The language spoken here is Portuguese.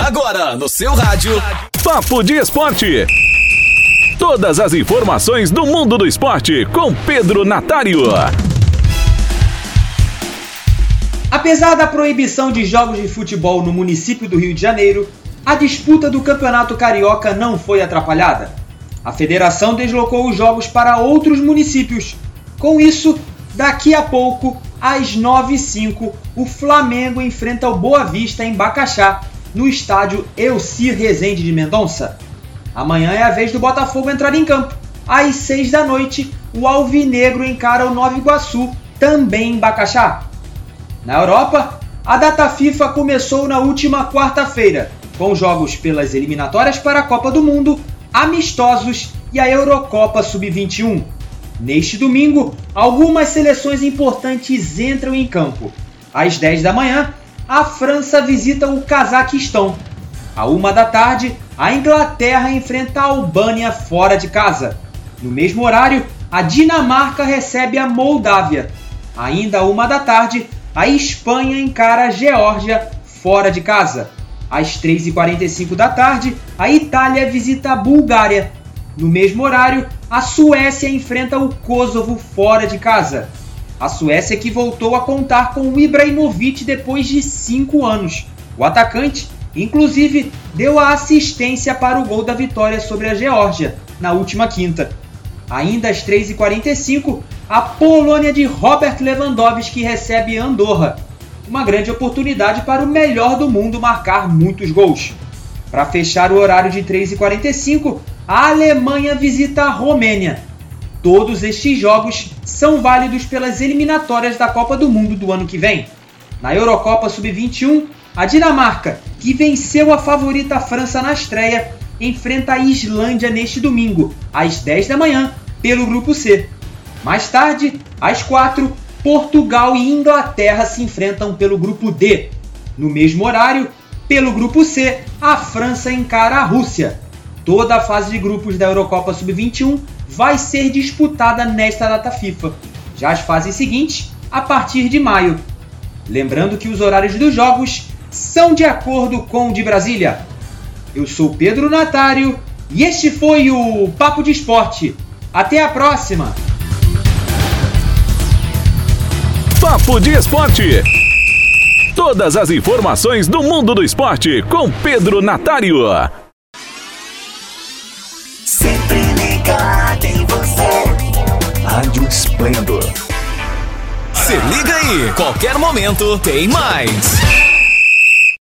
Agora no seu rádio. Papo de Esporte. Todas as informações do mundo do esporte com Pedro Natário. Apesar da proibição de jogos de futebol no município do Rio de Janeiro, a disputa do Campeonato Carioca não foi atrapalhada. A federação deslocou os jogos para outros municípios. Com isso, daqui a pouco, às 9h05, o Flamengo enfrenta o Boa Vista em Bacaxá, no estádio Elcir Rezende de Mendonça. Amanhã é a vez do Botafogo entrar em campo. Às 6 da noite, o Alvinegro encara o Nova Iguaçu, também em Bacaxá. Na Europa, a data FIFA começou na última quarta-feira, com jogos pelas eliminatórias para a Copa do Mundo, amistosos e a Eurocopa Sub-21. Neste domingo, algumas seleções importantes entram em campo. Às 10 da manhã, a França visita o Cazaquistão. À uma da tarde, a Inglaterra enfrenta a Albânia fora de casa. No mesmo horário, a Dinamarca recebe a Moldávia. Ainda à uma da tarde, a Espanha encara a Geórgia fora de casa. Às 3h45 da tarde, a Itália visita a Bulgária. No mesmo horário, a Suécia enfrenta o Kosovo fora de casa. A Suécia que voltou a contar com o Ibrahimovic depois de cinco anos. O atacante, inclusive, deu a assistência para o gol da vitória sobre a Geórgia na última quinta. Ainda às 3h45, a Polônia de Robert Lewandowski recebe Andorra. Uma grande oportunidade para o melhor do mundo marcar muitos gols. Para fechar o horário de 3h45, a Alemanha visita a Romênia. Todos estes jogos são válidos pelas eliminatórias da Copa do Mundo do ano que vem. Na Eurocopa Sub-21, a Dinamarca, que venceu a favorita França na estreia, enfrenta a Islândia neste domingo, às 10 da manhã, pelo Grupo C. Mais tarde, às 4, Portugal e Inglaterra se enfrentam pelo Grupo D. No mesmo horário, pelo Grupo C, a França encara a Rússia. Toda a fase de grupos da Eurocopa Sub-21 vai ser disputada nesta data FIFA. Já as fases seguintes, a partir de maio. Lembrando que os horários dos jogos são de acordo com o de Brasília. Eu sou Pedro Natário e este foi o Papo de Esporte. Até a próxima! Papo de Esporte. Todas as informações do mundo do esporte com Pedro Natário. Rádio Esplendor. Se liga aí, qualquer momento tem mais.